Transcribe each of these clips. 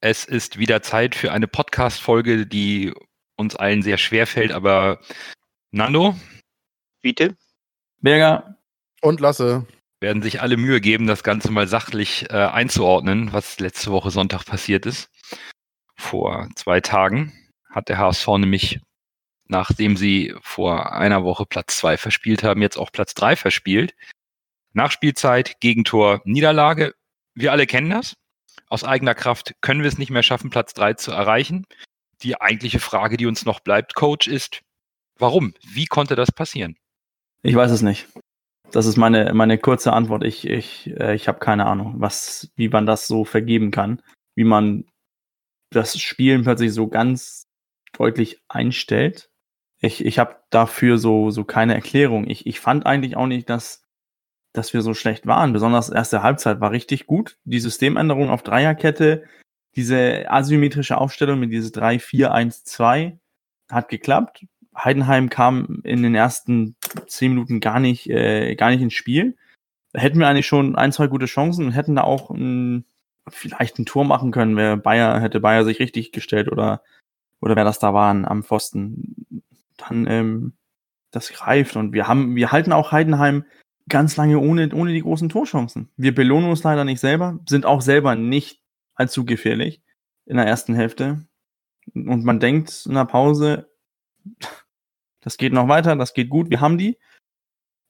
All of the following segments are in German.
Es ist wieder Zeit für eine Podcast-Folge, die uns allen sehr schwer fällt, aber Nando Bitte? Berger, Und Lasse. werden sich alle Mühe geben, das Ganze mal sachlich äh, einzuordnen, was letzte Woche Sonntag passiert ist. Vor zwei Tagen hat der HSV nämlich, nachdem sie vor einer Woche Platz zwei verspielt haben, jetzt auch Platz drei verspielt. Nachspielzeit, Gegentor, Niederlage. Wir alle kennen das. Aus eigener Kraft können wir es nicht mehr schaffen, Platz drei zu erreichen. Die eigentliche Frage, die uns noch bleibt, Coach, ist, warum? Wie konnte das passieren? ich weiß es nicht. Das ist meine, meine kurze Antwort. Ich, ich, äh, ich habe keine Ahnung, was, wie man das so vergeben kann, wie man das Spielen plötzlich so ganz deutlich einstellt. Ich, ich habe dafür so, so keine Erklärung. Ich, ich fand eigentlich auch nicht, dass, dass wir so schlecht waren. Besonders erste Halbzeit war richtig gut. Die Systemänderung auf Dreierkette, diese asymmetrische Aufstellung mit dieses 3-4-1-2 hat geklappt. Heidenheim kam in den ersten zehn Minuten gar nicht, äh, gar nicht ins Spiel. Da hätten wir eigentlich schon ein, zwei gute Chancen und hätten da auch ein, vielleicht ein Tor machen können, wer Bayer, hätte Bayer sich richtig gestellt oder, oder wer das da waren am Pfosten. Dann, ähm, das greift und wir haben, wir halten auch Heidenheim ganz lange ohne, ohne die großen Torchancen. Wir belohnen uns leider nicht selber, sind auch selber nicht allzu gefährlich in der ersten Hälfte. Und man denkt in der Pause, das geht noch weiter, das geht gut, wir haben die.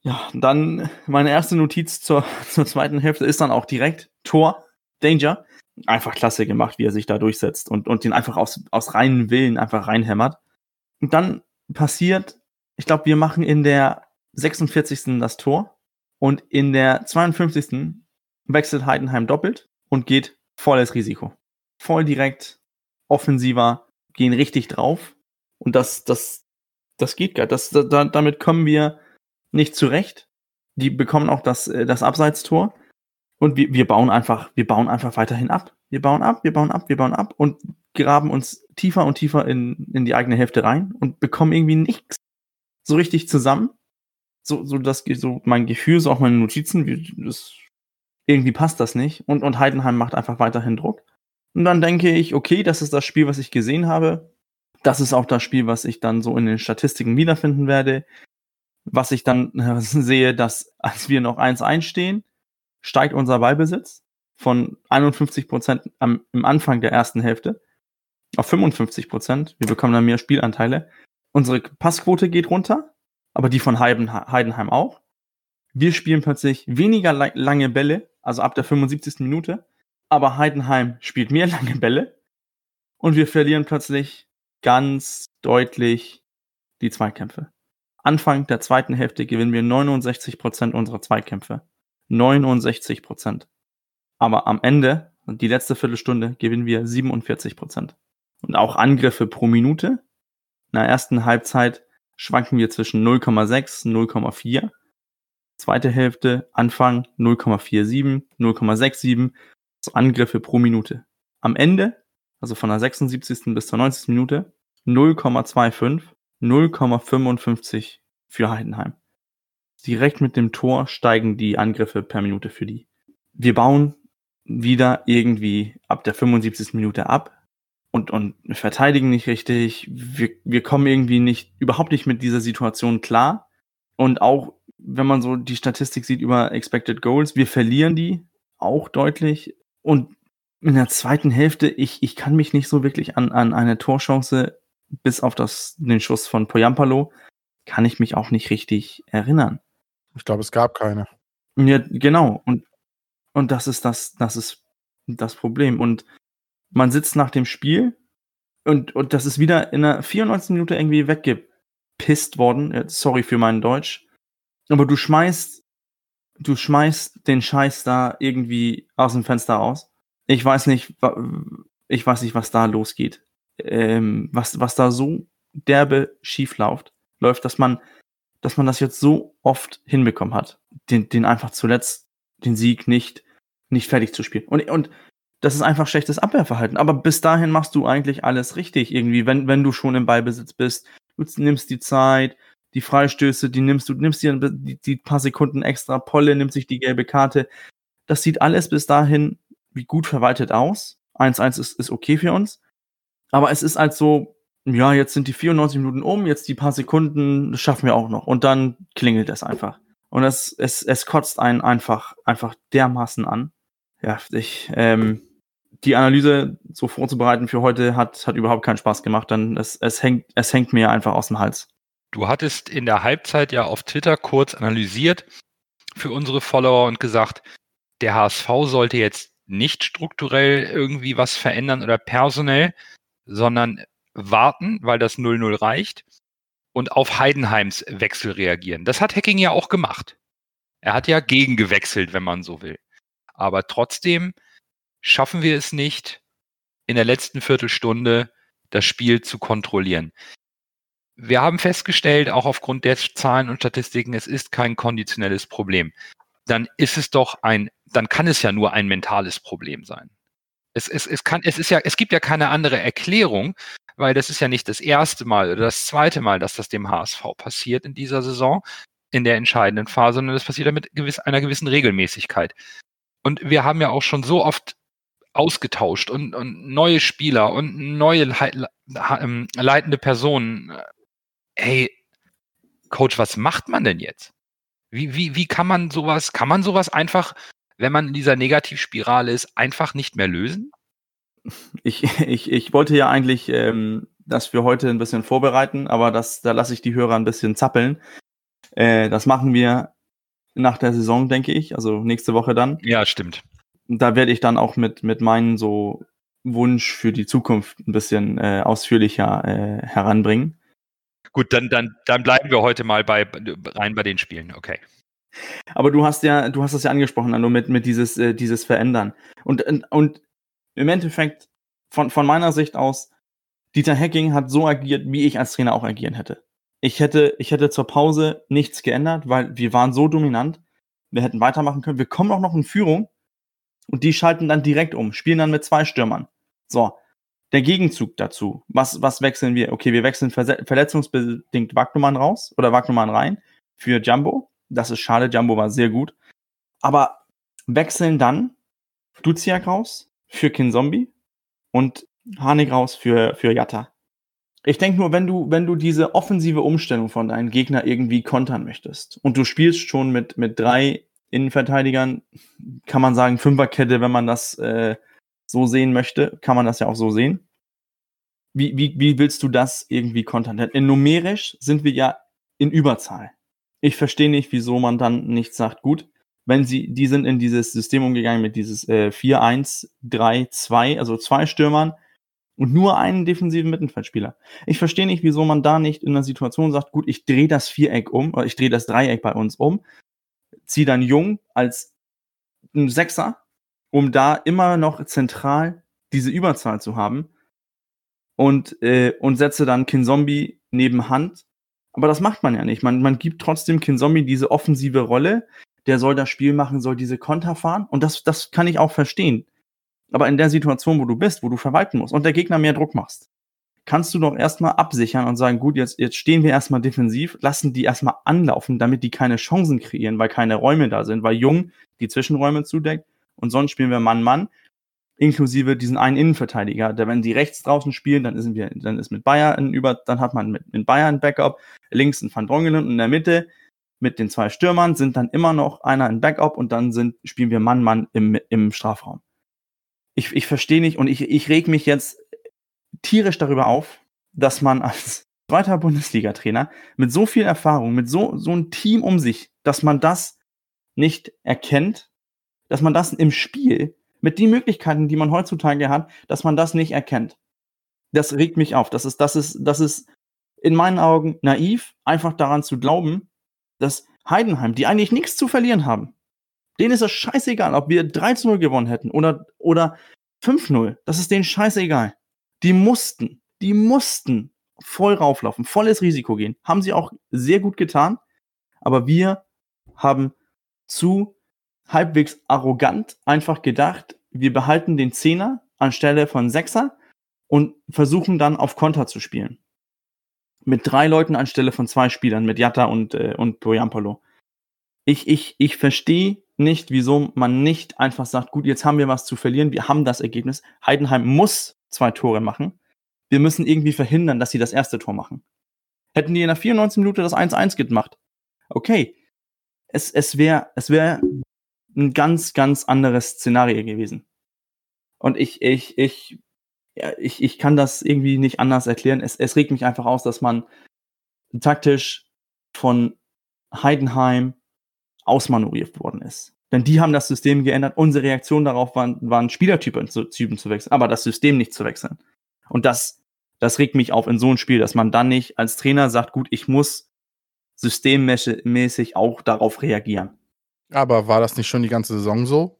Ja, dann meine erste Notiz zur, zur zweiten Hälfte ist dann auch direkt Tor, Danger. Einfach klasse gemacht, wie er sich da durchsetzt und, und den einfach aus, aus reinen Willen einfach reinhämmert. Und dann passiert, ich glaube, wir machen in der 46. das Tor und in der 52. wechselt Heidenheim doppelt und geht volles Risiko. Voll direkt, offensiver, gehen richtig drauf. Und das, das, das geht gar. Das, da, damit kommen wir nicht zurecht. Die bekommen auch das, äh, das Abseitstor. Und wir, wir bauen einfach, wir bauen einfach weiterhin ab. Wir bauen ab, wir bauen ab, wir bauen ab und graben uns tiefer und tiefer in, in die eigene Hälfte rein und bekommen irgendwie nichts so richtig zusammen. So, so das, so mein Gefühl, so auch meine Notizen, wie, das, irgendwie passt das nicht. Und, und Heidenheim macht einfach weiterhin Druck. Und dann denke ich, okay, das ist das Spiel, was ich gesehen habe. Das ist auch das Spiel, was ich dann so in den Statistiken wiederfinden werde. Was ich dann sehe, dass als wir noch 1-1 stehen, steigt unser Ballbesitz von 51 Prozent am, im Anfang der ersten Hälfte auf 55 Prozent. Wir bekommen dann mehr Spielanteile. Unsere Passquote geht runter, aber die von Heiden, Heidenheim auch. Wir spielen plötzlich weniger la lange Bälle, also ab der 75. Minute, aber Heidenheim spielt mehr lange Bälle und wir verlieren plötzlich ganz deutlich die Zweikämpfe. Anfang der zweiten Hälfte gewinnen wir 69 Prozent unserer Zweikämpfe. 69 Prozent. Aber am Ende, die letzte Viertelstunde, gewinnen wir 47 Prozent. Und auch Angriffe pro Minute. In der ersten Halbzeit schwanken wir zwischen 0,6 und 0,4. Zweite Hälfte, Anfang 0,47, 0,67. Also Angriffe pro Minute. Am Ende, also von der 76. bis zur 90. Minute, 0,25, 0,55 für Heidenheim direkt mit dem Tor steigen die Angriffe per Minute für die. Wir bauen wieder irgendwie ab der 75. Minute ab und, und verteidigen nicht richtig. Wir, wir kommen irgendwie nicht, überhaupt nicht mit dieser Situation klar. Und auch, wenn man so die Statistik sieht über Expected Goals, wir verlieren die auch deutlich. Und in der zweiten Hälfte, ich, ich kann mich nicht so wirklich an, an eine Torchance bis auf das, den Schuss von Poyampalo, kann ich mich auch nicht richtig erinnern. Ich glaube, es gab keine. Ja, genau. Und, und das ist das, das ist das Problem. Und man sitzt nach dem Spiel und, und das ist wieder in der 94. Minute irgendwie weggepisst worden. Ja, Sorry für meinen Deutsch. Aber du schmeißt, du schmeißt den Scheiß da irgendwie aus dem Fenster raus. Ich weiß nicht, ich weiß nicht, was da losgeht. ähm, was, was da so derbe schief läuft, läuft, dass man, dass man das jetzt so oft hinbekommen hat, den, den einfach zuletzt den Sieg nicht, nicht fertig zu spielen. Und, und das ist einfach schlechtes Abwehrverhalten. Aber bis dahin machst du eigentlich alles richtig irgendwie, wenn, wenn du schon im Ballbesitz bist. Du nimmst die Zeit, die Freistöße, die nimmst du, nimmst dir die, die paar Sekunden extra, Polle nimmt sich die gelbe Karte. Das sieht alles bis dahin wie gut verwaltet aus. 1-1 ist, ist okay für uns. Aber es ist halt so, ja, jetzt sind die 94 Minuten um, jetzt die paar Sekunden, das schaffen wir auch noch. Und dann klingelt es einfach. Und es, es, es kotzt einen einfach, einfach dermaßen an. Ja, ich, ähm, die Analyse so vorzubereiten für heute hat, hat überhaupt keinen Spaß gemacht, denn es, es, hängt, es hängt mir einfach aus dem Hals. Du hattest in der Halbzeit ja auf Twitter kurz analysiert für unsere Follower und gesagt, der HSV sollte jetzt nicht strukturell irgendwie was verändern oder personell, sondern warten, weil das 0-0 reicht und auf Heidenheims Wechsel reagieren. Das hat Hacking ja auch gemacht. Er hat ja gegengewechselt, wenn man so will. Aber trotzdem schaffen wir es nicht, in der letzten Viertelstunde das Spiel zu kontrollieren. Wir haben festgestellt, auch aufgrund der Zahlen und Statistiken, es ist kein konditionelles Problem. Dann ist es doch ein, dann kann es ja nur ein mentales Problem sein. Es, es, es, kann, es, ist ja, es gibt ja keine andere Erklärung, weil das ist ja nicht das erste Mal oder das zweite Mal, dass das dem HSV passiert in dieser Saison, in der entscheidenden Phase, sondern das passiert ja mit gewiss, einer gewissen Regelmäßigkeit. Und wir haben ja auch schon so oft ausgetauscht und, und neue Spieler und neue ähm, leitende Personen. Hey, Coach, was macht man denn jetzt? Wie, wie, wie kann man sowas, kann man sowas einfach, wenn man in dieser Negativspirale ist, einfach nicht mehr lösen? Ich, ich, ich wollte ja eigentlich ähm, das für heute ein bisschen vorbereiten, aber das, da lasse ich die Hörer ein bisschen zappeln. Äh, das machen wir nach der Saison, denke ich, also nächste Woche dann. Ja, stimmt da werde ich dann auch mit, mit meinen so Wunsch für die Zukunft ein bisschen äh, ausführlicher äh, heranbringen. Gut, dann, dann, dann bleiben wir heute mal bei, rein bei den Spielen, okay. Aber du hast ja, du hast das ja angesprochen, Anno, mit, mit dieses, äh, dieses Verändern. Und, und im Endeffekt, von, von meiner Sicht aus, Dieter Hecking hat so agiert, wie ich als Trainer auch agieren hätte. Ich hätte, ich hätte zur Pause nichts geändert, weil wir waren so dominant. Wir hätten weitermachen können. Wir kommen auch noch in Führung und die schalten dann direkt um, spielen dann mit zwei Stürmern. So, der Gegenzug dazu. Was, was wechseln wir? Okay, wir wechseln verletzungsbedingt Wagnumann raus oder Wagnumann rein für Jumbo. Das ist schade, Jumbo war sehr gut. Aber wechseln dann Duziak raus für Kinzombie und Hanig raus für, für Jatta. Ich denke nur, wenn du, wenn du diese offensive Umstellung von deinem Gegner irgendwie kontern möchtest und du spielst schon mit, mit drei Innenverteidigern kann man sagen, Fünferkette, wenn man das äh, so sehen möchte, kann man das ja auch so sehen. Wie, wie, wie willst du das irgendwie kontern? In numerisch sind wir ja in Überzahl. Ich verstehe nicht, wieso man dann nicht sagt, gut, wenn sie, die sind in dieses System umgegangen mit dieses äh, 4-1-3-2, also zwei Stürmern und nur einen defensiven Mittelfeldspieler. Ich verstehe nicht, wieso man da nicht in einer Situation sagt, gut, ich drehe das Viereck um, oder ich drehe das Dreieck bei uns um, ziehe dann Jung als ein Sechser, um da immer noch zentral diese Überzahl zu haben und, äh, und setze dann Kinzombie neben Hand. Aber das macht man ja nicht. Man, man gibt trotzdem Kinzombie diese offensive Rolle. Der soll das Spiel machen, soll diese Konter fahren. Und das, das kann ich auch verstehen. Aber in der Situation, wo du bist, wo du verwalten musst und der Gegner mehr Druck machst, kannst du doch erstmal absichern und sagen, gut, jetzt, jetzt stehen wir erstmal defensiv, lassen die erstmal anlaufen, damit die keine Chancen kreieren, weil keine Räume da sind, weil Jung die Zwischenräume zudeckt und sonst spielen wir Mann-Mann, inklusive diesen einen Innenverteidiger, der, wenn die rechts draußen spielen, dann ist, wir, dann ist mit Bayern ein über, dann hat man mit, mit Bayern ein Backup, links ein Van Drongelen und in der Mitte mit den zwei Stürmern sind dann immer noch einer ein Backup und dann sind, spielen wir Mann-Mann im, im Strafraum. Ich, ich verstehe nicht und ich, ich reg mich jetzt tierisch darüber auf, dass man als zweiter Bundesliga-Trainer mit so viel Erfahrung, mit so, so einem Team um sich, dass man das nicht erkennt, dass man das im Spiel mit den Möglichkeiten, die man heutzutage hat, dass man das nicht erkennt. Das regt mich auf. Das ist, das ist, das ist in meinen Augen naiv, einfach daran zu glauben, dass Heidenheim, die eigentlich nichts zu verlieren haben, denen ist es scheißegal, ob wir 3 0 gewonnen hätten oder, oder 5-0. Das ist denen scheißegal. Die mussten die mussten voll rauflaufen, volles Risiko gehen. Haben sie auch sehr gut getan. Aber wir haben zu halbwegs arrogant einfach gedacht, wir behalten den Zehner anstelle von Sechser und versuchen dann auf Konter zu spielen. Mit drei Leuten anstelle von zwei Spielern, mit Jatta und, äh, und Boyampalo. Ich, ich, ich verstehe nicht, wieso man nicht einfach sagt, gut, jetzt haben wir was zu verlieren, wir haben das Ergebnis. Heidenheim muss zwei Tore machen. Wir müssen irgendwie verhindern, dass sie das erste Tor machen. Hätten die in der 94 Minute das 1-1 gemacht, okay. Es, es wäre es wär ein ganz, ganz anderes Szenario gewesen. Und ich, ich, ich, ja, ich, ich kann das irgendwie nicht anders erklären. Es, es regt mich einfach aus, dass man taktisch von Heidenheim ausmanövriert worden ist. Denn die haben das System geändert. Unsere Reaktion darauf waren, waren Spielertypen zu, Typen zu wechseln, aber das System nicht zu wechseln. Und das, das regt mich auf in so ein Spiel, dass man dann nicht als Trainer sagt, gut, ich muss systemmäßig auch darauf reagieren. Aber war das nicht schon die ganze Saison so,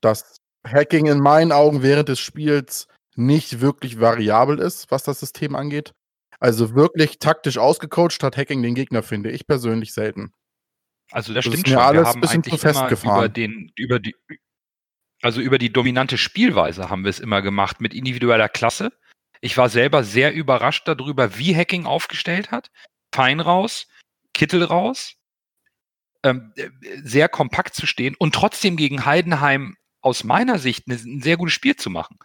dass Hacking in meinen Augen während des Spiels nicht wirklich variabel ist, was das System angeht? Also wirklich taktisch ausgecoacht hat Hacking den Gegner, finde ich persönlich selten. Also das, Das stimmt schon. alles wir haben eigentlich immer über den, über die, also über die dominante Spielweise haben wir es immer gemacht mit individueller Klasse. Ich war selber sehr überrascht darüber, wie Hacking aufgestellt hat. Fein raus, Kittel raus, ähm, äh, sehr kompakt zu stehen und trotzdem gegen Heidenheim aus meiner Sicht ein sehr gutes Spiel zu machen.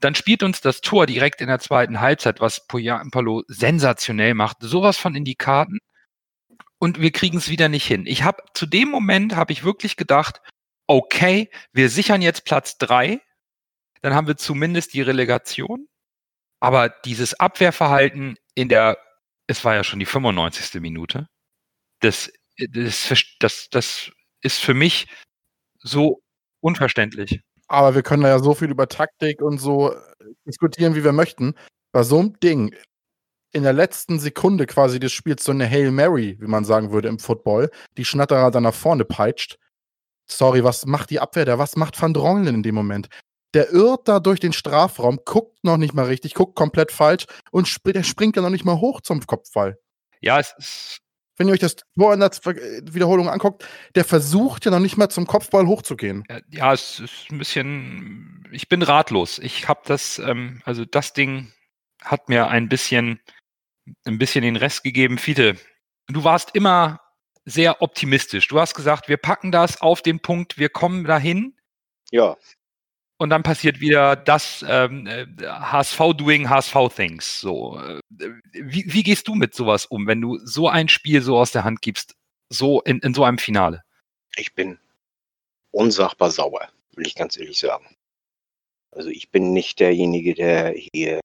Dann spielt uns das Tor direkt in der zweiten Halbzeit, was Poyampalo sensationell macht, sowas von in die Karten und wir kriegen es wieder nicht hin. Ich habe zu dem Moment habe ich wirklich gedacht, okay, wir sichern jetzt Platz drei, dann haben wir zumindest die Relegation. Aber dieses Abwehrverhalten in der, es war ja schon die 95. Minute, das, das, das, das ist für mich so unverständlich. Aber wir können da ja so viel über Taktik und so äh, diskutieren, wie wir möchten. Bei so einem Ding in der letzten Sekunde quasi des Spiels so eine Hail Mary, wie man sagen würde im Football, die Schnatterer dann nach vorne peitscht. Sorry, was macht die Abwehr da? Was macht Van Drongelen in dem Moment? Der irrt da durch den Strafraum, guckt noch nicht mal richtig, guckt komplett falsch und sp der springt ja noch nicht mal hoch zum Kopfball. Ja, es ist, Wenn ihr euch das Tor in der Z- Wiederholung anguckt, der versucht ja noch nicht mal zum Kopfball hochzugehen. äh, ja, es ist ein bisschen, ich bin ratlos. Ich habe das, ähm, also das Ding hat mir ein bisschen, ein bisschen den Rest gegeben. Fiete, du warst immer sehr optimistisch. Du hast gesagt, wir packen das auf den Punkt, wir kommen dahin Ja, und dann passiert wieder das ähm, äh, HSV doing HSV things. So, äh, wie, wie gehst du mit sowas um, wenn du so ein Spiel so aus der Hand gibst, so in, in so einem Finale? ich bin unsagbar sauer, will ich ganz ehrlich sagen. Also ich bin nicht derjenige, der hier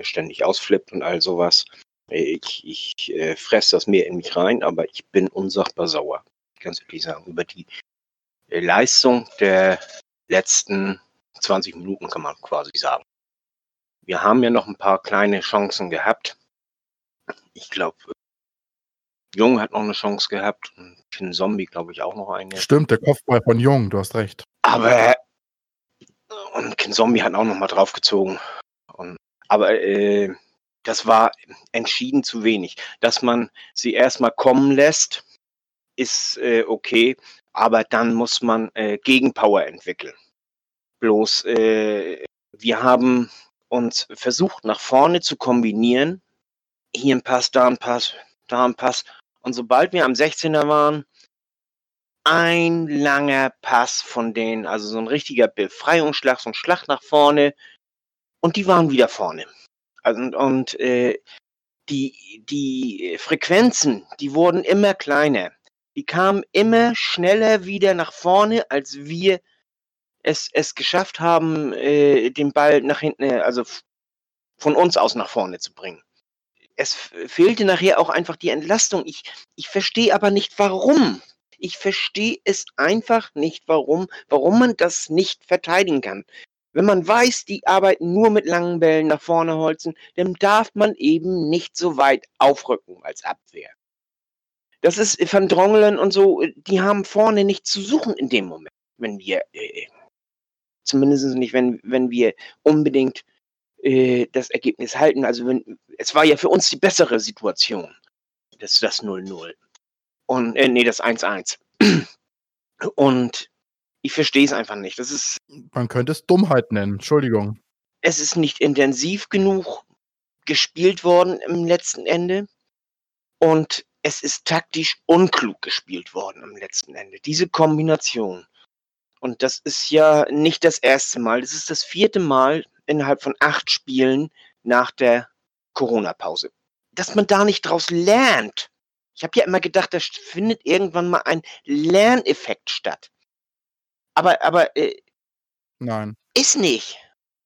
ständig ausflippt und all sowas. Ich, ich äh, fresse das mehr in mich rein, aber ich bin unsagbar sauer, ich ganz ehrlich sagen, über die äh, Leistung der letzten 20 Minuten, kann man quasi sagen. Wir haben ja noch ein paar kleine Chancen gehabt. Ich glaube, Jung hat noch eine Chance gehabt und Finn Zombie, glaube ich, auch noch eine. Stimmt, der Kopfball von Jung, du hast recht. Aber und Ken Zombie hat auch noch mal draufgezogen. Und, aber äh, das war entschieden zu wenig. Dass man sie erstmal kommen lässt, ist äh, okay, aber dann muss man äh, Gegenpower entwickeln. Bloß äh, wir haben uns versucht, nach vorne zu kombinieren. Hier ein Pass, da ein Pass, da ein Pass. Und sobald wir am 16er waren, ein langer Pass von denen, also so ein richtiger Befreiungsschlag, so ein Schlag nach vorne. Und die waren wieder vorne. Also, und und äh, die, die Frequenzen, die wurden immer kleiner. Die kamen immer schneller wieder nach vorne, als wir es, es geschafft haben, äh, den Ball nach hinten, äh, also von uns aus nach vorne zu bringen. Es fehlte nachher auch einfach die Entlastung. Ich, ich verstehe aber nicht, warum. Ich verstehe es einfach nicht, warum, warum man das nicht verteidigen kann. Wenn man weiß, die arbeiten nur mit langen Bällen nach vorne holzen, dann darf man eben nicht so weit aufrücken als Abwehr. Das ist Van Drongelen und so, die haben vorne nicht zu suchen in dem Moment, wenn wir, äh, zumindest nicht, wenn, wenn wir unbedingt äh, das Ergebnis halten. Also wenn, es war ja für uns die bessere Situation. Das das 0-0. Und, äh, nee, das 1-1. Und ich verstehe es einfach nicht. Das ist, Man könnte es Dummheit nennen. Entschuldigung. es ist nicht intensiv genug gespielt worden im letzten Ende. Und es ist taktisch unklug gespielt worden im letzten Ende. Diese Kombination. Und das ist ja nicht das erste Mal. Das ist das vierte Mal innerhalb von acht Spielen nach der Corona-Pause. Dass man da nicht draus lernt. Ich habe ja immer gedacht, da findet irgendwann mal ein Lerneffekt statt. Aber, aber äh, Nein. ist nicht.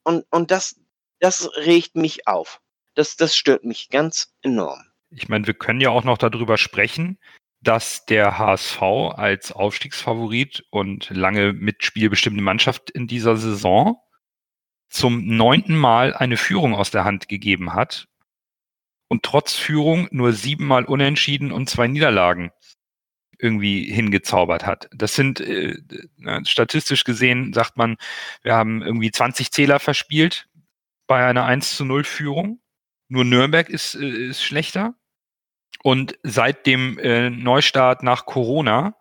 Und, und das, das regt mich auf. Das, das stört mich ganz enorm. Ich meine, wir können ja auch noch darüber sprechen, dass der HSV als Aufstiegsfavorit und lange mit spielbestimmte Mannschaft in dieser Saison zum neunten Mal eine Führung aus der Hand gegeben hat und trotz Führung nur siebenmal unentschieden und zwei Niederlagen irgendwie hingezaubert hat. Das sind äh, statistisch gesehen, sagt man, wir haben irgendwie 20 Zähler verspielt bei einer 1 zu 0 Führung. Nur Nürnberg ist, äh, ist schlechter. Und seit dem äh, Neustart nach Corona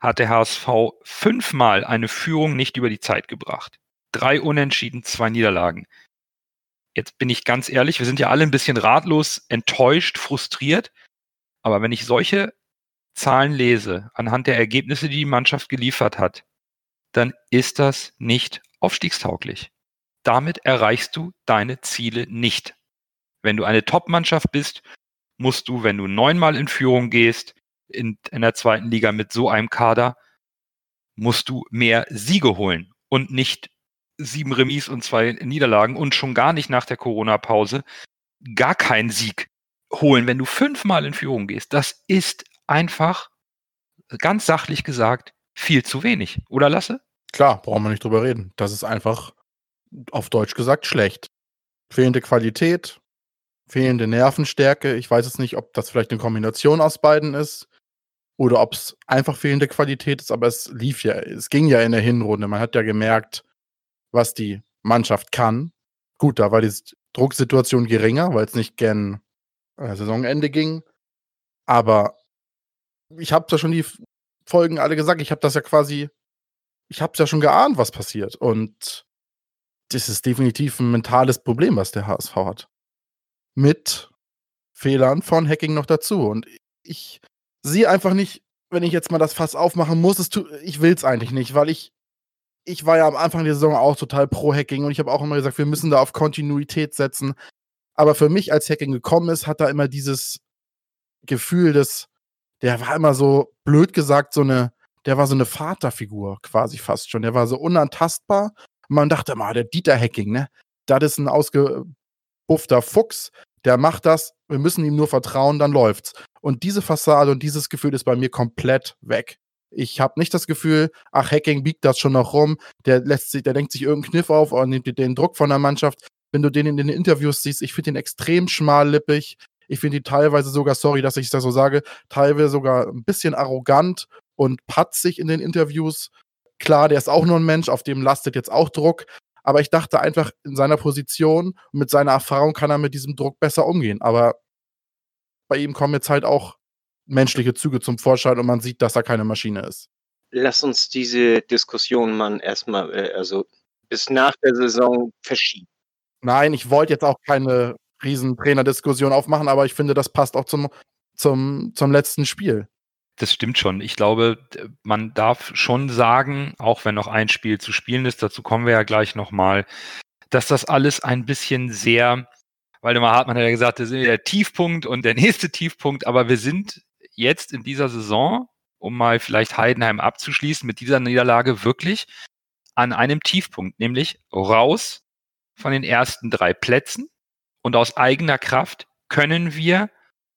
hat der HSV fünfmal eine Führung nicht über die Zeit gebracht. Drei Unentschieden, zwei Niederlagen. Jetzt bin ich ganz ehrlich, wir sind ja alle ein bisschen ratlos, enttäuscht, frustriert. Aber wenn ich solche Zahlen lese, anhand der Ergebnisse, die die Mannschaft geliefert hat, dann ist das nicht aufstiegstauglich. Damit erreichst du deine Ziele nicht. Wenn du eine Top-Mannschaft bist, musst du, wenn du neunmal in Führung gehst, in, in der zweiten Liga mit so einem Kader, musst du mehr Siege holen und nicht sieben Remis und zwei Niederlagen und schon gar nicht nach der Corona-Pause gar keinen Sieg holen, wenn du fünfmal in Führung gehst. Das ist einfach, ganz sachlich gesagt, viel zu wenig. Oder Lasse? Klar, brauchen wir nicht drüber reden. Das ist einfach auf Deutsch gesagt schlecht. Fehlende Qualität, fehlende Nervenstärke. Ich weiß jetzt nicht, ob das vielleicht eine Kombination aus beiden ist oder ob es einfach fehlende Qualität ist, aber es lief ja, es ging ja in der Hinrunde. Man hat ja gemerkt, was die Mannschaft kann. Gut, da war die Drucksituation geringer, weil es nicht gern äh, Saisonende ging. Aber ich habe ja schon die Folgen alle gesagt. Ich habe das ja quasi, ich habe es ja schon geahnt, was passiert. Und das ist definitiv ein mentales Problem, was der HSV hat. Mit Fehlern von Hacking noch dazu. Und ich sehe einfach nicht, wenn ich jetzt mal das Fass aufmachen muss, es tu, ich will es eigentlich nicht, weil ich, ich war ja am Anfang der Saison auch total pro Hacking und ich habe auch immer gesagt, wir müssen da auf Kontinuität setzen. Aber für mich, als Hacking gekommen ist, hat da immer dieses Gefühl des, der war immer so, blöd gesagt, so eine, der war so eine Vaterfigur quasi fast schon. Der war so unantastbar. Man dachte mal, der Dieter Hacking, ne? Das ist ein ausgebuffter Fuchs, der macht das, wir müssen ihm nur vertrauen, dann läuft's. Und diese Fassade und dieses Gefühl ist bei mir komplett weg. Ich habe nicht das Gefühl, ach, Hacking biegt das schon noch rum, der lässt sich, der denkt sich irgendeinen Kniff auf und nimmt den Druck von der Mannschaft. Wenn du den in den Interviews siehst, ich finde den extrem schmallippig. Ich finde ihn teilweise sogar, sorry, dass ich das so sage, teilweise sogar ein bisschen arrogant und patzig in den Interviews. Klar, der ist auch nur ein Mensch, auf dem lastet jetzt auch Druck. Aber ich dachte einfach, in seiner Position und mit seiner Erfahrung kann er mit diesem Druck besser umgehen. Aber bei ihm kommen jetzt halt auch menschliche Züge zum Vorschein und man sieht, dass er keine Maschine ist. Lass uns diese Diskussion mal erstmal, äh, also bis nach der Saison verschieben. Nein, ich wollte jetzt auch keine riesen Trainerdiskussion aufmachen, aber ich finde, das passt auch zum, zum, zum letzten Spiel. Das stimmt schon. Ich glaube, man darf schon sagen, auch wenn noch ein Spiel zu spielen ist, dazu kommen wir ja gleich nochmal, dass das alles ein bisschen sehr, Waldemar Hartmann hat ja gesagt, das ist der Tiefpunkt und der nächste Tiefpunkt, aber wir sind jetzt in dieser Saison, um mal vielleicht Heidenheim abzuschließen, mit dieser Niederlage wirklich an einem Tiefpunkt, nämlich raus von den ersten drei Plätzen und aus eigener Kraft können wir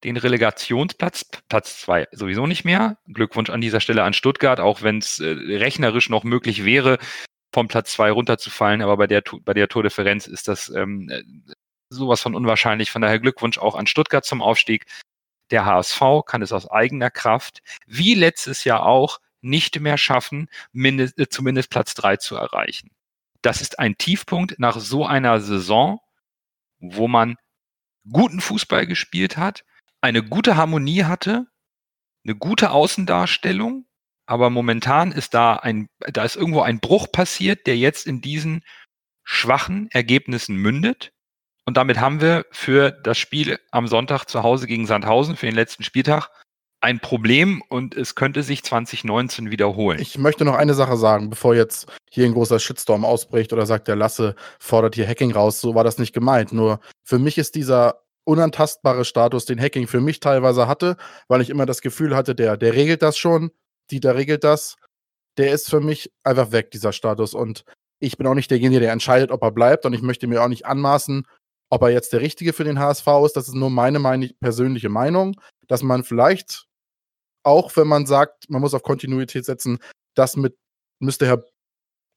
den Relegationsplatz, Platz zwei sowieso nicht mehr. Glückwunsch an dieser Stelle an Stuttgart, auch wenn es äh, rechnerisch noch möglich wäre, vom Platz zwei runterzufallen, aber bei der, bei der Tordifferenz ist das ähm, sowas von unwahrscheinlich. Von daher Glückwunsch auch an Stuttgart zum Aufstieg. Der HSV kann es aus eigener Kraft, wie letztes Jahr auch, nicht mehr schaffen, mindest, äh, zumindest Platz drei zu erreichen. Das ist ein Tiefpunkt nach so einer Saison wo man guten Fußball gespielt hat, eine gute Harmonie hatte, eine gute Außendarstellung, aber momentan ist da ein, da ist irgendwo ein Bruch passiert, der jetzt in diesen schwachen Ergebnissen mündet. Und damit haben wir für das Spiel am Sonntag zu Hause gegen Sandhausen für den letzten Spieltag ein Problem und es könnte sich 2019 wiederholen. Ich möchte noch eine Sache sagen, bevor jetzt hier ein großer Shitstorm ausbricht oder sagt, der Lasse fordert hier Hacking raus. So war das nicht gemeint. Nur für mich ist dieser unantastbare Status, den Hacking für mich teilweise hatte, weil ich immer das Gefühl hatte, der, der regelt das schon, Dieter regelt das. Der ist für mich einfach weg, dieser Status. Und ich bin auch nicht derjenige, der entscheidet, ob er bleibt. Und ich möchte mir auch nicht anmaßen, ob er jetzt der Richtige für den HSV ist. Das ist nur meine, meine persönliche Meinung, dass man vielleicht auch wenn man sagt, man muss auf Kontinuität setzen, das mit, müsste Herr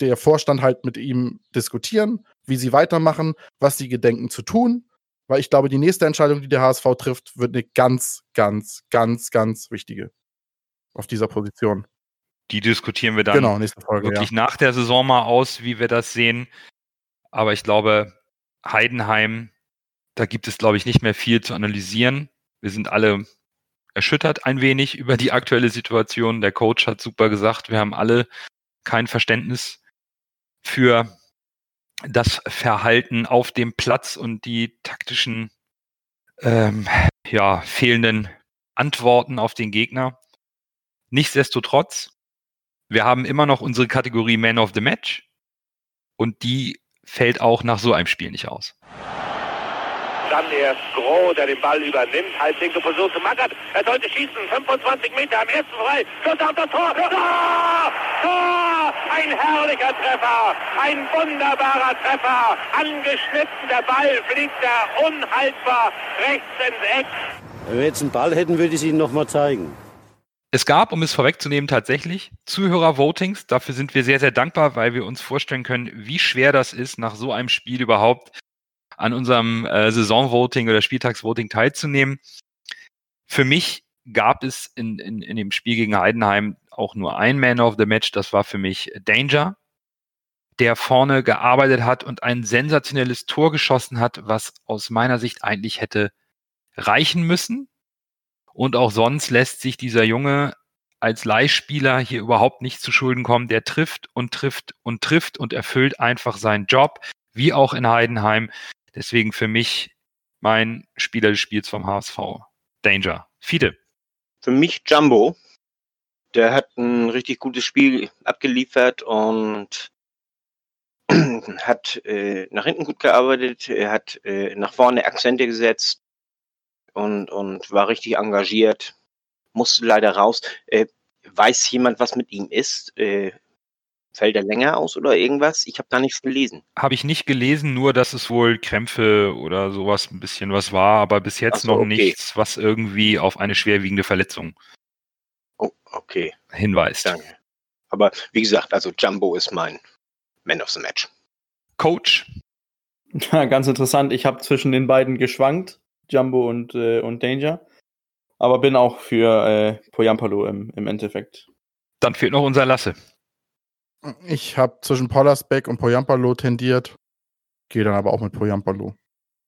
der Vorstand halt mit ihm diskutieren, wie sie weitermachen, was sie gedenken zu tun. Weil ich glaube, die nächste Entscheidung, die der HSV trifft, wird eine ganz, ganz, ganz, ganz wichtige auf dieser Position. Die diskutieren wir dann genau, nächste Folge, wirklich ja. nach der Saison mal aus, wie wir das sehen. Aber ich glaube, Heidenheim, da gibt es, glaube ich, nicht mehr viel zu analysieren. Wir sind alle erschüttert ein wenig über die aktuelle Situation. Der Coach hat super gesagt, wir haben alle kein Verständnis für das Verhalten auf dem Platz und die taktischen, ähm, ja, fehlenden Antworten auf den Gegner. Nichtsdestotrotz, wir haben immer noch unsere Kategorie Man of the Match und die fällt auch nach so einem Spiel nicht aus. Dann erst Groh, der den Ball übernimmt. Halblinke versucht zu Mackert. Er sollte schießen. 25 Meter am ersten frei. Schuss auf das Tor. Tor! Tor! Ein herrlicher Treffer. Ein wunderbarer Treffer. Angeschnitten. Der Ball fliegt da unhaltbar rechts ins Eck. Wenn wir jetzt einen Ball hätten, würde ich es Ihnen nochmal zeigen. Es gab, um es vorwegzunehmen, tatsächlich Zuhörer-Votings. Dafür sind wir sehr, sehr dankbar, weil wir uns vorstellen können, wie schwer das ist, nach so einem Spiel überhaupt an unserem äh, Saisonvoting oder Spieltagsvoting teilzunehmen. Für mich gab es in, in, in dem Spiel gegen Heidenheim auch nur ein Man of the Match. Das war für mich Danger, der vorne gearbeitet hat und ein sensationelles Tor geschossen hat, was aus meiner Sicht eigentlich hätte reichen müssen. Und auch sonst lässt sich dieser Junge als Leihspieler hier überhaupt nicht zu Schulden kommen. Der trifft und trifft und trifft und erfüllt einfach seinen Job, wie auch in Heidenheim. Deswegen für mich mein Spieler des Spiels vom HSV. Danger. Fide. Für mich Jumbo. Der hat ein richtig gutes Spiel abgeliefert und hat äh, nach hinten gut gearbeitet, er hat äh, nach vorne Akzente gesetzt und, und war richtig engagiert. Musste leider raus. Äh, weiß jemand, was mit ihm ist? Fällt er länger aus oder irgendwas? Ich habe da nichts gelesen. Habe ich nicht gelesen, nur dass es wohl Krämpfe oder sowas ein bisschen was war, aber bis jetzt so, noch okay. nichts, was irgendwie auf eine schwerwiegende Verletzung oh, okay. hinweist. Danke. Aber wie gesagt, also Jumbo ist mein Man of the Match. Coach. Ja, ganz interessant. Ich habe zwischen den beiden geschwankt, Jumbo und, äh, und Danger. Aber bin auch für äh, Poyampalo im, im Endeffekt. Dann fehlt noch unser Lasse. Ich habe zwischen Pollersbeck und Poyampalo tendiert, gehe dann aber auch mit Poyampalo.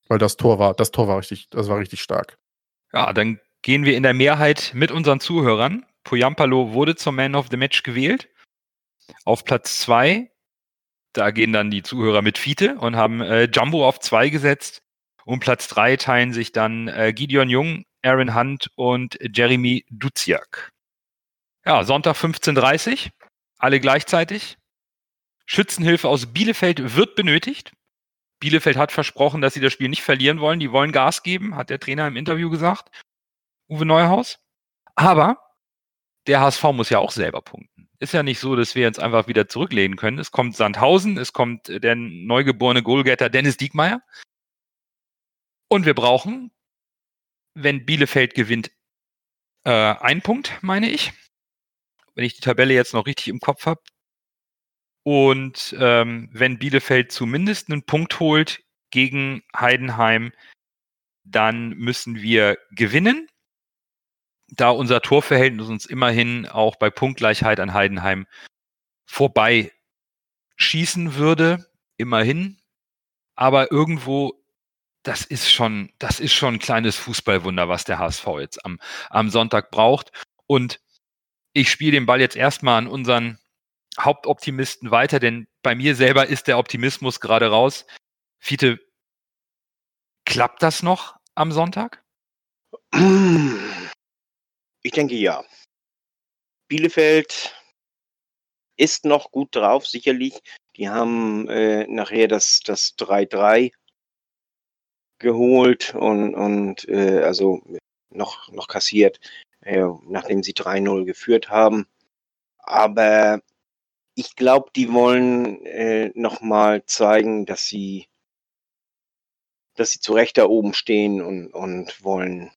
Weil das Tor war, das Tor war richtig, das war richtig stark. Ja, dann gehen wir in der Mehrheit mit unseren Zuhörern. Poyampalo wurde zum Man of the Match gewählt. Auf Platz 2, da gehen dann die Zuhörer mit Fiete und haben äh, Jumbo auf 2 gesetzt. Und Platz 3 teilen sich dann äh, Gideon Jung, Aaron Hunt und Jeremy Duziak. Ja, Sonntag 15.30 Uhr alle gleichzeitig. Schützenhilfe aus Bielefeld wird benötigt. Bielefeld hat versprochen, dass sie das Spiel nicht verlieren wollen. Die wollen Gas geben, hat der Trainer im Interview gesagt. Uwe Neuhaus. Aber der HSV muss ja auch selber punkten. Ist ja nicht so, dass wir jetzt einfach wieder zurücklehnen können. Es kommt Sandhausen, es kommt der neugeborene Goalgetter Dennis Diekmeyer. Und wir brauchen, wenn Bielefeld gewinnt, äh, einen Punkt, meine ich wenn ich die Tabelle jetzt noch richtig im Kopf habe. Und ähm, wenn Bielefeld zumindest einen Punkt holt gegen Heidenheim, dann müssen wir gewinnen. Da unser Torverhältnis uns immerhin auch bei Punktgleichheit an Heidenheim vorbei schießen würde, immerhin. Aber irgendwo das ist schon, das ist schon ein kleines Fußballwunder, was der HSV jetzt am, am Sonntag braucht. Und ich spiele den Ball jetzt erstmal an unseren Hauptoptimisten weiter, denn bei mir selber ist der Optimismus gerade raus. Fiete, klappt das noch am Sonntag? Ich denke ja. Bielefeld ist noch gut drauf, sicherlich. Die haben äh, nachher das, das 3-3 geholt und, und äh, also noch, noch kassiert, nachdem sie 3-0 geführt haben. Aber ich glaube, die wollen äh, nochmal zeigen, dass sie, dass sie zu Recht da oben stehen und, und wollen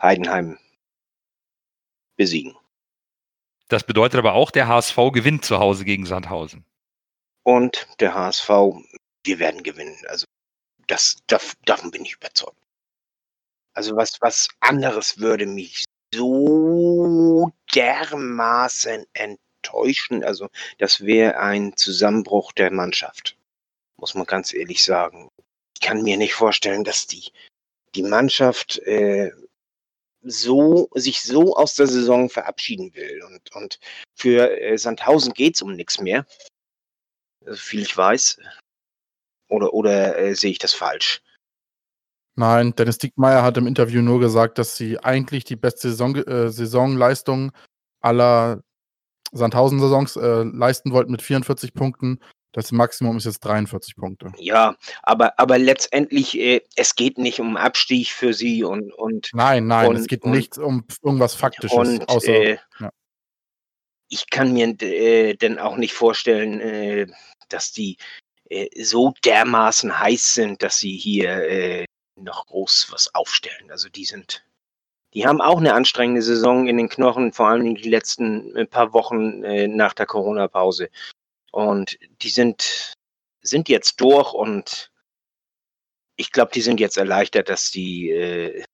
Heidenheim besiegen. Das bedeutet aber auch, der HSV gewinnt zu Hause gegen Sandhausen. Und der HSV, wir werden gewinnen. Also das, davon bin ich überzeugt. Also was, was anderes würde mich so dermaßen enttäuschen. Also das wäre ein Zusammenbruch der Mannschaft, muss man ganz ehrlich sagen. Ich kann mir nicht vorstellen, dass die, die Mannschaft äh, so, sich so aus der Saison verabschieden will. Und, und für äh, Sandhausen geht es um nichts mehr. So viel ich weiß. Oder, oder äh, sehe ich das falsch? Nein, Dennis Diekmeyer hat im Interview nur gesagt, dass sie eigentlich die beste Saison, äh, Saisonleistung aller Sandhausen-Saisons äh, leisten wollten mit 44 Punkten. Das Maximum ist jetzt 43 Punkte. Ja, aber, aber letztendlich, äh, es geht nicht um Abstieg für sie und. und nein, nein, und, es geht und, nicht um irgendwas Faktisches. Und, außer, äh, ja. Ich kann mir äh, denn auch nicht vorstellen, äh, dass die äh, so dermaßen heiß sind, dass sie hier äh, noch groß was aufstellen. Also die sind die haben auch eine anstrengende Saison in den Knochen, vor allem die letzten äh, paar Wochen äh, nach der Corona-Pause. Und die sind, sind jetzt durch und ich glaube, die sind jetzt erleichtert, dass die äh,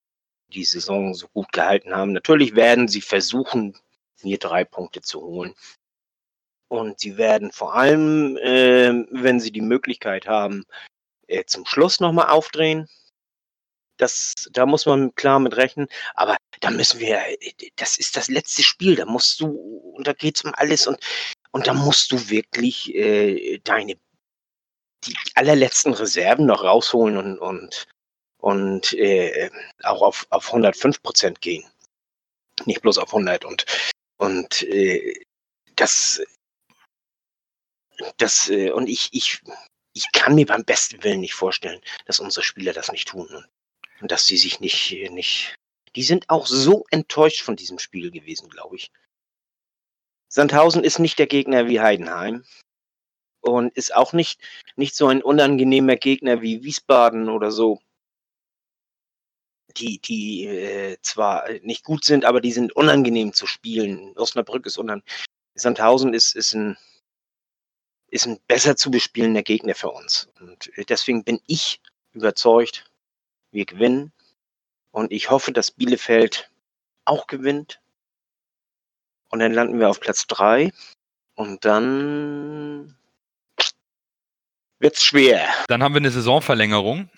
die Saison so gut gehalten haben. Natürlich werden sie versuchen, hier drei Punkte zu holen. Und sie werden vor allem, äh, wenn sie die Möglichkeit haben, äh, zum Schluss nochmal aufdrehen. Das, da muss man klar mit rechnen. Aber da müssen wir, das ist das letzte Spiel. Da musst du, und da geht es um alles. Und, und da musst du wirklich äh, deine, die allerletzten Reserven noch rausholen und, und, und äh, auch auf, auf 105 Prozent gehen. Nicht bloß auf 100. Und, und äh, das, das, äh, und ich, ich, ich kann mir beim besten Willen nicht vorstellen, dass unsere Spieler das nicht tun. Und und dass sie sich nicht, nicht. Die sind auch so enttäuscht von diesem Spiel gewesen, glaube ich. Sandhausen ist nicht der Gegner wie Heidenheim und ist auch nicht, nicht so ein unangenehmer Gegner wie Wiesbaden oder so, die, die äh, zwar nicht gut sind, aber die sind unangenehm zu spielen. Osnabrück ist unangenehm. Sandhausen ist, ist, ein, ist ein besser zu bespielender Gegner für uns. Und deswegen bin ich überzeugt, wir gewinnen. Und ich hoffe, dass Bielefeld auch gewinnt. Und dann landen wir auf Platz 3. Und dann wird's schwer. Dann haben wir eine Saisonverlängerung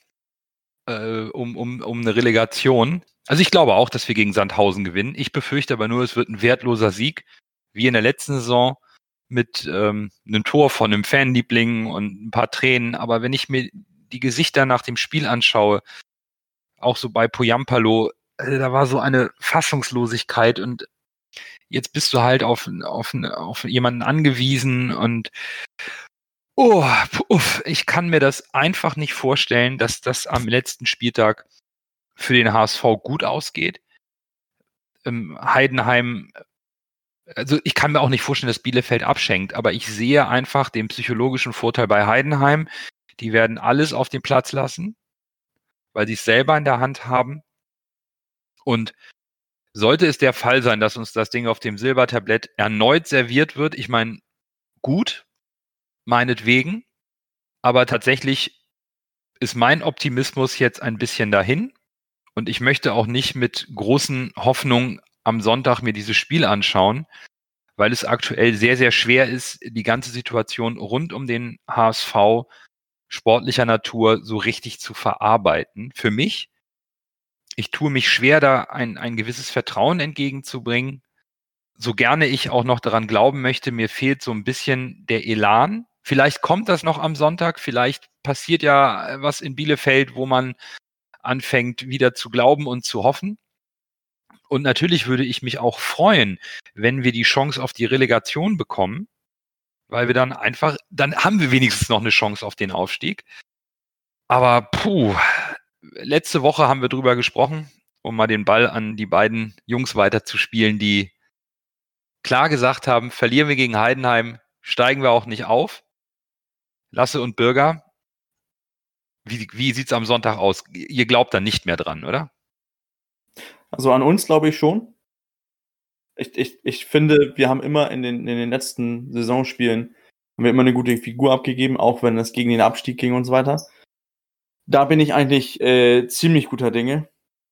äh, um, um, um eine Relegation. Also ich glaube auch, dass wir gegen Sandhausen gewinnen. Ich befürchte aber nur, es wird ein wertloser Sieg, wie in der letzten Saison mit ähm, einem Tor von einem Fanliebling und ein paar Tränen. Aber wenn ich mir die Gesichter nach dem Spiel anschaue, auch so bei Poyampalo, also da war so eine Fassungslosigkeit und jetzt bist du halt auf, auf, auf jemanden angewiesen und oh, uff, ich kann mir das einfach nicht vorstellen, dass das am letzten Spieltag für den HSV gut ausgeht. Ähm, Heidenheim, also ich kann mir auch nicht vorstellen, dass Bielefeld abschenkt, aber ich sehe einfach den psychologischen Vorteil bei Heidenheim. Die werden alles auf den Platz lassen weil sie es selber in der Hand haben. Und sollte es der Fall sein, dass uns das Ding auf dem Silbertablett erneut serviert wird, ich meine, gut, meinetwegen, aber tatsächlich ist mein Optimismus jetzt ein bisschen dahin und ich möchte auch nicht mit großen Hoffnungen am Sonntag mir dieses Spiel anschauen, weil es aktuell sehr, sehr schwer ist, die ganze Situation rund um den HSV sportlicher Natur so richtig zu verarbeiten. Für mich, ich tue mich schwer, da ein, ein gewisses Vertrauen entgegenzubringen. So gerne ich auch noch daran glauben möchte, mir fehlt so ein bisschen der Elan. Vielleicht kommt das noch am Sonntag, vielleicht passiert ja was in Bielefeld, wo man anfängt wieder zu glauben und zu hoffen. Und natürlich würde ich mich auch freuen, wenn wir die Chance auf die Relegation bekommen, weil wir dann einfach, dann haben wir wenigstens noch eine Chance auf den Aufstieg. Aber puh, letzte Woche haben wir drüber gesprochen, um mal den Ball an die beiden Jungs weiterzuspielen, die klar gesagt haben, verlieren wir gegen Heidenheim, steigen wir auch nicht auf. Lasse und Bürger, wie, wie sieht es am Sonntag aus? Ihr glaubt da nicht mehr dran, oder? Also an uns glaube ich schon. Ich, ich, ich finde, wir haben immer in den, in den letzten Saisonspielen haben wir immer eine gute Figur abgegeben, auch wenn es gegen den Abstieg ging und so weiter. Da bin ich eigentlich äh, ziemlich guter Dinge.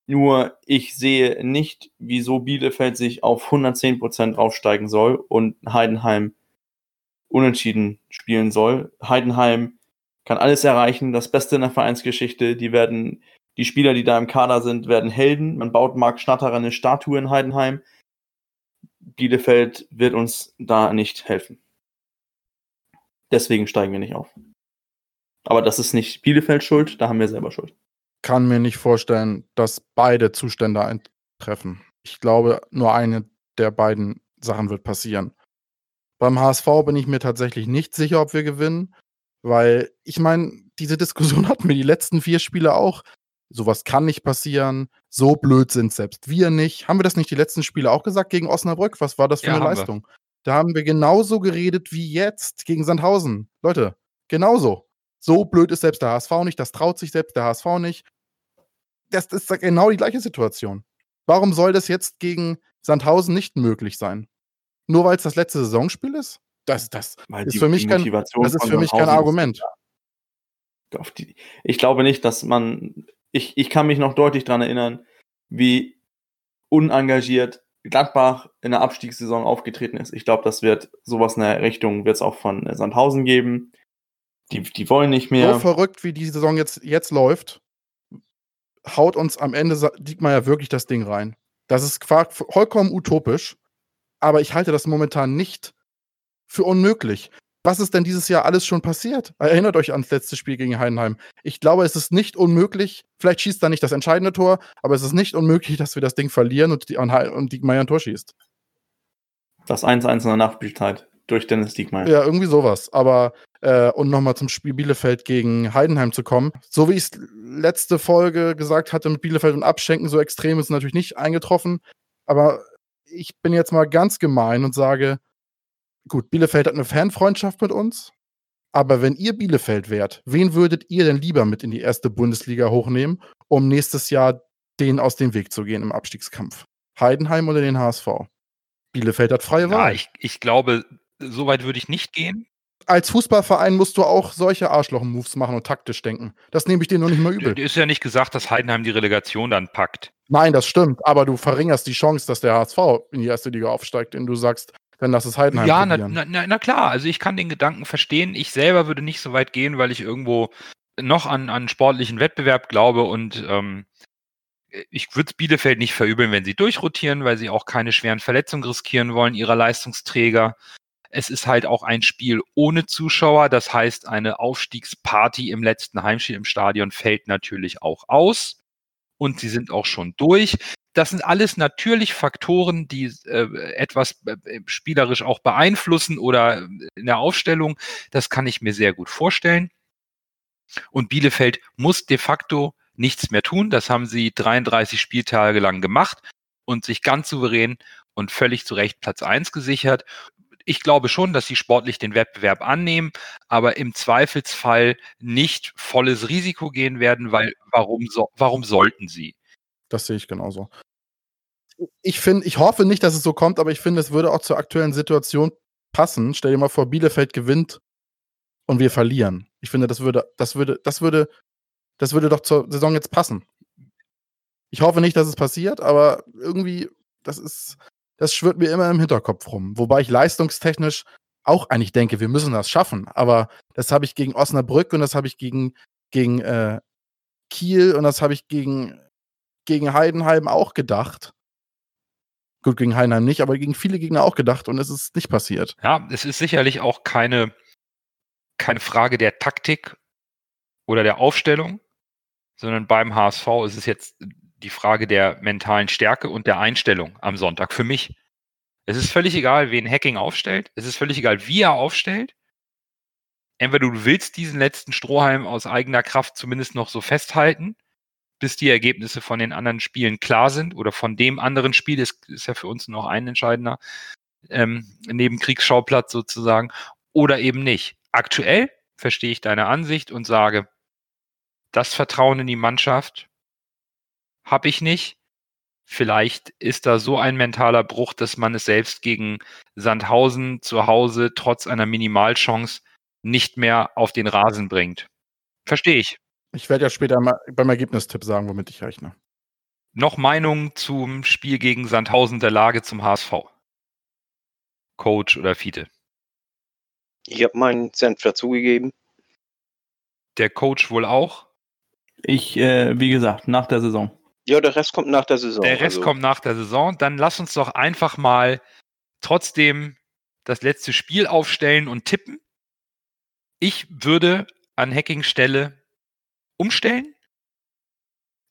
Nur ich sehe nicht, wieso Bielefeld sich auf 110% aufsteigen soll und Heidenheim unentschieden spielen soll. Heidenheim kann alles erreichen, das Beste in der Vereinsgeschichte. Die werden, die Spieler, die da im Kader sind, werden Helden. Man baut Marc Schnatterer eine Statue in Heidenheim. Bielefeld wird uns da nicht helfen. Deswegen steigen wir nicht auf. Aber das ist nicht Bielefeld schuld, da haben wir selber Schuld. Kann mir nicht vorstellen, dass beide Zustände eintreffen. Ich glaube, nur eine der beiden Sachen wird passieren. Beim HSV bin ich mir tatsächlich nicht sicher, ob wir gewinnen. Weil ich meine, diese Diskussion hatten wir die letzten vier Spiele auch. Sowas kann nicht passieren. So blöd sind selbst wir nicht. Haben wir das nicht die letzten Spiele auch gesagt gegen Osnabrück? Was war das für Ja, eine haben wir. Leistung? Da haben wir genauso geredet wie jetzt gegen Sandhausen. Leute, genauso. So blöd ist selbst der HSV nicht. Das traut sich selbst der HSV nicht. Das ist genau die gleiche Situation. Warum soll das jetzt gegen Sandhausen nicht möglich sein? Nur weil es das letzte Saisonspiel ist? Das, das, Weil Ist die- für mich kein- das ist für mich kein ist Argument. auf die, ich glaube nicht, dass man, ich, ich kann mich noch deutlich daran erinnern, wie unengagiert Gladbach in der Abstiegssaison aufgetreten ist. Ich glaube, das wird sowas in der Richtung wird es auch von äh, Sandhausen geben. Die, die wollen nicht mehr. So verrückt, wie die Saison jetzt, jetzt läuft, haut uns am Ende Diekmeyer wirklich das Ding rein. Das ist vollkommen utopisch, aber ich halte das momentan nicht für unmöglich. Was ist denn dieses Jahr alles schon passiert? Erinnert euch ans letzte Spiel gegen Heidenheim. Ich glaube, es ist nicht unmöglich, vielleicht schießt da nicht das entscheidende Tor, aber es ist nicht unmöglich, dass wir das Ding verlieren und, die, und, Diekmeyer ein Tor schießt. das 1-1 in der Nachspielzeit durch Dennis Diekmeyer. Ja, irgendwie sowas. Aber äh, und nochmal zum Spiel Bielefeld gegen Heidenheim zu kommen. So wie ich es letzte Folge gesagt hatte mit Bielefeld und Abschenken, so extrem ist natürlich nicht eingetroffen. Aber ich bin jetzt mal ganz gemein und sage, gut, Bielefeld hat eine Fanfreundschaft mit uns. Aber wenn ihr Bielefeld wärt, wen würdet ihr denn lieber mit in die erste Bundesliga hochnehmen, um nächstes Jahr denen aus dem Weg zu gehen im Abstiegskampf? Heidenheim oder den HSV? Bielefeld hat freie Ja, Wahl. ich, ich glaube, so weit würde ich nicht gehen. als Fußballverein musst du auch solche Arschloch-Moves machen und taktisch denken. Das nehme ich dir noch nicht mal übel. Ist ja nicht gesagt, dass Heidenheim die Relegation dann packt. Nein, das stimmt, aber du verringerst die Chance, dass der HSV in die erste Liga aufsteigt, indem du sagst, dann lass es Heidenheim Ja, na, na, na klar, also ich kann den Gedanken verstehen. Ich selber würde nicht so weit gehen, weil ich irgendwo noch an, an sportlichen Wettbewerb glaube und ähm, ich würde Bielefeld nicht verübeln, wenn sie durchrotieren, weil sie auch keine schweren Verletzungen riskieren wollen, ihrer Leistungsträger. Es ist halt auch ein Spiel ohne Zuschauer, das heißt, eine Aufstiegsparty im letzten Heimspiel im Stadion fällt natürlich auch aus und sie sind auch schon durch. Das sind alles natürlich Faktoren, die äh, etwas äh, spielerisch auch beeinflussen oder in der Aufstellung. Das kann ich mir sehr gut vorstellen. Und Bielefeld muss de facto nichts mehr tun. Das haben sie 33 Spieltage lang gemacht und sich ganz souverän und völlig zu Recht Platz 1 gesichert. Ich glaube schon, dass sie sportlich den Wettbewerb annehmen, aber im Zweifelsfall nicht volles Risiko gehen werden, weil warum, so, warum sollten sie? Das sehe ich genauso. Ich finde, ich hoffe nicht, dass es so kommt, aber ich finde, es würde auch zur aktuellen Situation passen. Stell dir mal vor, Bielefeld gewinnt und wir verlieren. Ich finde, das würde, das würde, das würde, das würde doch zur Saison jetzt passen. Ich hoffe nicht, dass es passiert, aber irgendwie, das ist, das schwirrt mir immer im Hinterkopf rum. Wobei ich leistungstechnisch auch eigentlich denke, wir müssen das schaffen. Aber das habe ich gegen Osnabrück und das habe ich gegen, gegen äh, Kiel und das habe ich gegen, gegen Heidenheim auch gedacht. Gut, gegen Heidenheim nicht, aber gegen viele Gegner auch gedacht und es ist nicht passiert. Ja, es ist sicherlich auch keine, keine Frage der Taktik oder der Aufstellung, sondern beim HSV ist es jetzt die Frage der mentalen Stärke und der Einstellung am Sonntag für mich. Es ist völlig egal, wen Hacking aufstellt. Es ist völlig egal, wie er aufstellt. Entweder du willst diesen letzten Strohhalm aus eigener Kraft zumindest noch so festhalten, bis die Ergebnisse von den anderen Spielen klar sind oder von dem anderen Spiel, ist, ist ja für uns noch ein entscheidender ähm, Nebenkriegsschauplatz sozusagen, oder eben nicht. Aktuell verstehe ich deine Ansicht und sage, das Vertrauen in die Mannschaft habe ich nicht. Vielleicht ist da so ein mentaler Bruch, dass man es selbst gegen Sandhausen zu Hause trotz einer Minimalchance nicht mehr auf den Rasen bringt. Verstehe ich. Ich werde ja später mal beim Ergebnistipp sagen, womit ich rechne. Noch Meinung zum Spiel gegen Sandhausen der Lage zum HSV? Coach oder Fiete? Ich habe meinen Senf dazugegeben. Der Coach wohl auch? Ich, äh, wie gesagt, nach der Saison. Ja, der Rest kommt nach der Saison. Der Rest also. kommt nach der Saison. Dann lass uns doch einfach mal trotzdem das letzte Spiel aufstellen und tippen. Ich würde an Hacking Stelle umstellen.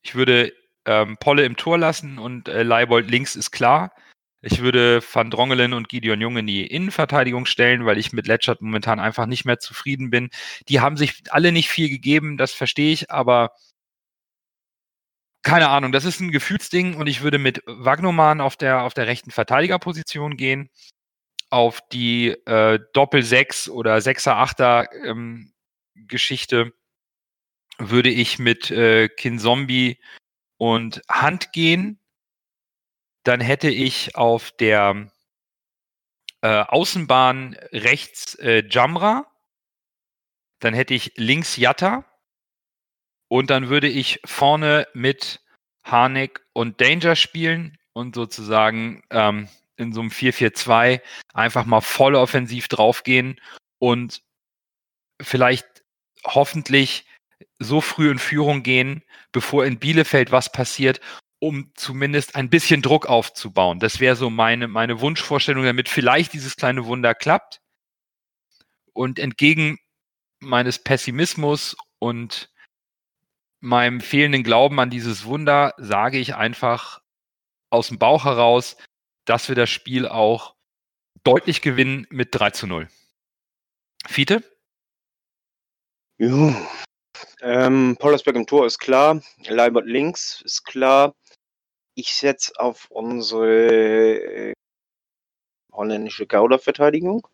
Ich würde ähm, Polle im Tor lassen und äh, Leibold links ist klar. Ich würde Van Drongelen und Gideon Jung in die Innenverteidigung stellen, weil ich mit Letschert momentan einfach nicht mehr zufrieden bin. Die haben sich alle nicht viel gegeben, das verstehe ich, aber keine Ahnung, das ist ein Gefühlsding und ich würde mit Wagnoman auf der, auf der rechten Verteidigerposition gehen. Auf die äh, Doppel-6 oder 6er-8er ähm, würde ich mit äh, Kinzombie und Hand gehen. Dann hätte ich auf der äh, Außenbahn rechts äh, Jamra. Dann hätte ich links Yatta. Und dann würde ich vorne mit Harnik und Danger spielen und sozusagen ähm, in so einem 4-4-2 einfach mal voll offensiv draufgehen und vielleicht hoffentlich so früh in Führung gehen, bevor in Bielefeld was passiert, um zumindest ein bisschen Druck aufzubauen. Das wäre so meine, meine Wunschvorstellung, damit vielleicht dieses kleine Wunder klappt. Und entgegen meines Pessimismus und meinem fehlenden Glauben an dieses Wunder sage ich einfach aus dem Bauch heraus, dass wir das Spiel auch deutlich gewinnen mit 3 zu 0. Fiete? Ja. Ähm, Pollersberg im Tor ist klar. Leibert links ist klar. Ich setze auf unsere äh, holländische Gauder-Verteidigung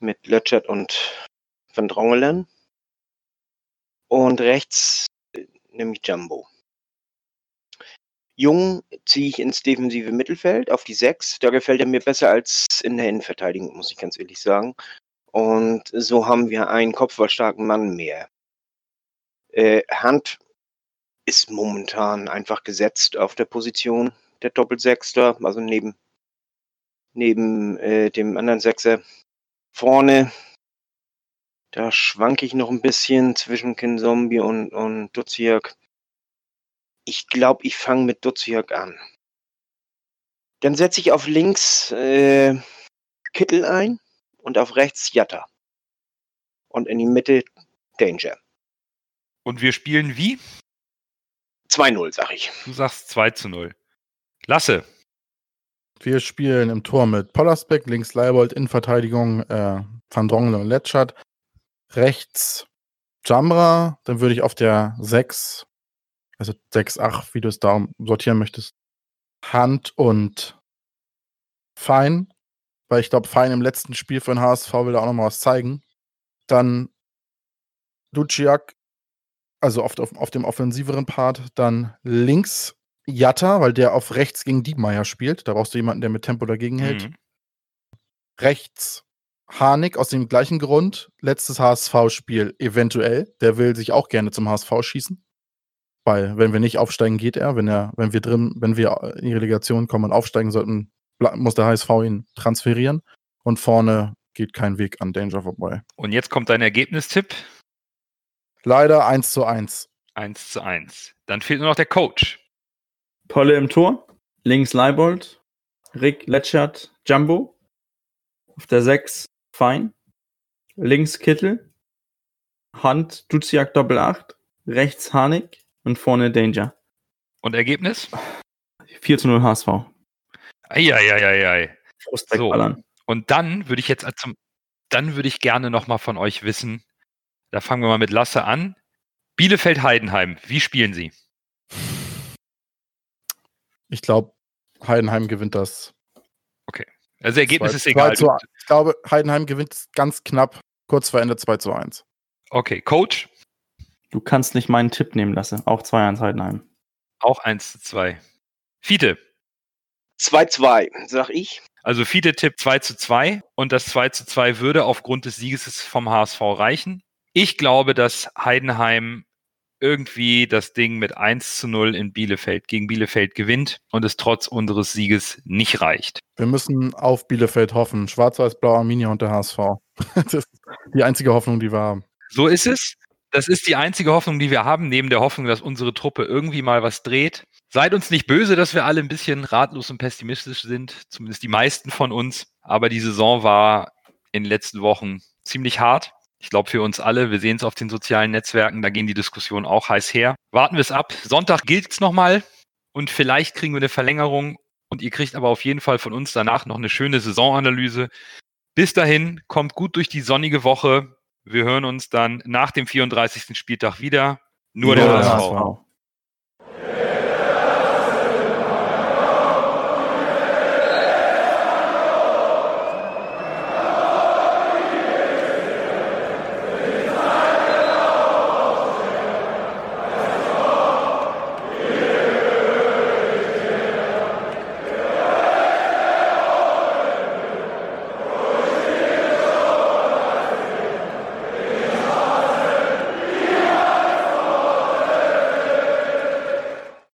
mit Lötschert und Van Drongelen. Und rechts äh, nehme ich Jumbo. Jung ziehe ich ins defensive Mittelfeld auf die 6. Da gefällt er mir besser als in der Innenverteidigung, muss ich ganz ehrlich sagen. Und so haben wir einen kopfballstarken Mann mehr. Äh, Hand ist momentan einfach gesetzt auf der Position der Doppelsechster, also neben, neben äh, dem anderen Sechser. Vorne, da schwanke ich noch ein bisschen zwischen Kinzombie und, und Duziak. Ich glaube, ich fange mit Duziak an. Dann setze ich auf links äh, Kittel ein und auf rechts Jatta. Und in die Mitte Danger. Und wir spielen wie? 2-0, sag ich. Du sagst 2 zu 0. Lasse. Wir spielen im Tor mit Pollersbeck, links Leibold, Innenverteidigung äh, Van Drongelen und Letschert. Rechts Jamra, dann würde ich auf der 6, also 6, 8, wie du es da sortieren möchtest, Hand und Fein, weil ich glaube, Fein im letzten Spiel für den HSV will da auch nochmal was zeigen. Dann Duciak, also auf, auf, auf dem offensiveren Part, dann links Jatta, weil der auf rechts gegen Diebmeier spielt. Da brauchst du jemanden, der mit Tempo dagegen hält. Mhm. Rechts Harnik aus dem gleichen Grund. Letztes HSV-Spiel eventuell. Der will sich auch gerne zum HSV schießen. Weil, wenn wir nicht aufsteigen, geht er. Wenn er, wenn wir drin, wenn wir in die Relegation kommen und aufsteigen sollten, muss der HSV ihn transferieren. Und vorne geht kein Weg an Danger vorbei. Und jetzt kommt dein Ergebnistipp. Leider 1 zu 1. 1 zu 1. Dann fehlt nur noch der Coach. Polle im Tor. Links Leibold. Rick Letschert Jumbo. Auf der 6 Fein. Links Kittel. Hand Duziak Doppel 8. Rechts Harnik. Und vorne Danger. Und Ergebnis? 4 zu 0 HSV. Eieieiei. Frust So. wegballern. Und dann würde ich jetzt zum, dann würde ich gerne nochmal von euch wissen, da fangen wir mal mit Lasse an. Bielefeld-Heidenheim, wie spielen sie? Ich glaube, Heidenheim gewinnt das. Also Ergebnis Zwei- ist egal. Zu, ich glaube, Heidenheim gewinnt ganz knapp, kurz vor Ende 2 zu 1. Okay, Coach, Du kannst nicht meinen Tipp nehmen lassen. Auch 2-1 Heidenheim. auch 1 zu 2. Fiete, 2-2, sag ich. also Fiete tippt 2 zu 2 und das 2 zu 2 würde aufgrund des Sieges vom HSV reichen. Ich glaube, dass Heidenheim irgendwie das Ding mit 1 zu 0 in Bielefeld gegen Bielefeld gewinnt und es trotz unseres Sieges nicht reicht. Wir müssen auf Bielefeld hoffen. Schwarz-Weiß-Blau, Arminia und der HSV. das ist die einzige Hoffnung, die wir haben. So ist es. Das ist die einzige Hoffnung, die wir haben, neben der Hoffnung, dass unsere Truppe irgendwie mal was dreht. Seid uns nicht böse, dass wir alle ein bisschen ratlos und pessimistisch sind, zumindest die meisten von uns. Aber die Saison war in den letzten Wochen ziemlich hart. Ich glaube für uns alle, wir sehen es auf den sozialen Netzwerken, da gehen die Diskussionen auch heiß her. Warten wir es ab. Sonntag gilt es nochmal und vielleicht kriegen wir eine Verlängerung und ihr kriegt aber auf jeden Fall von uns danach noch eine schöne Saisonanalyse. Bis dahin, kommt gut durch die sonnige Woche. Wir hören uns dann nach dem 34. Spieltag wieder. Nur der. HSV.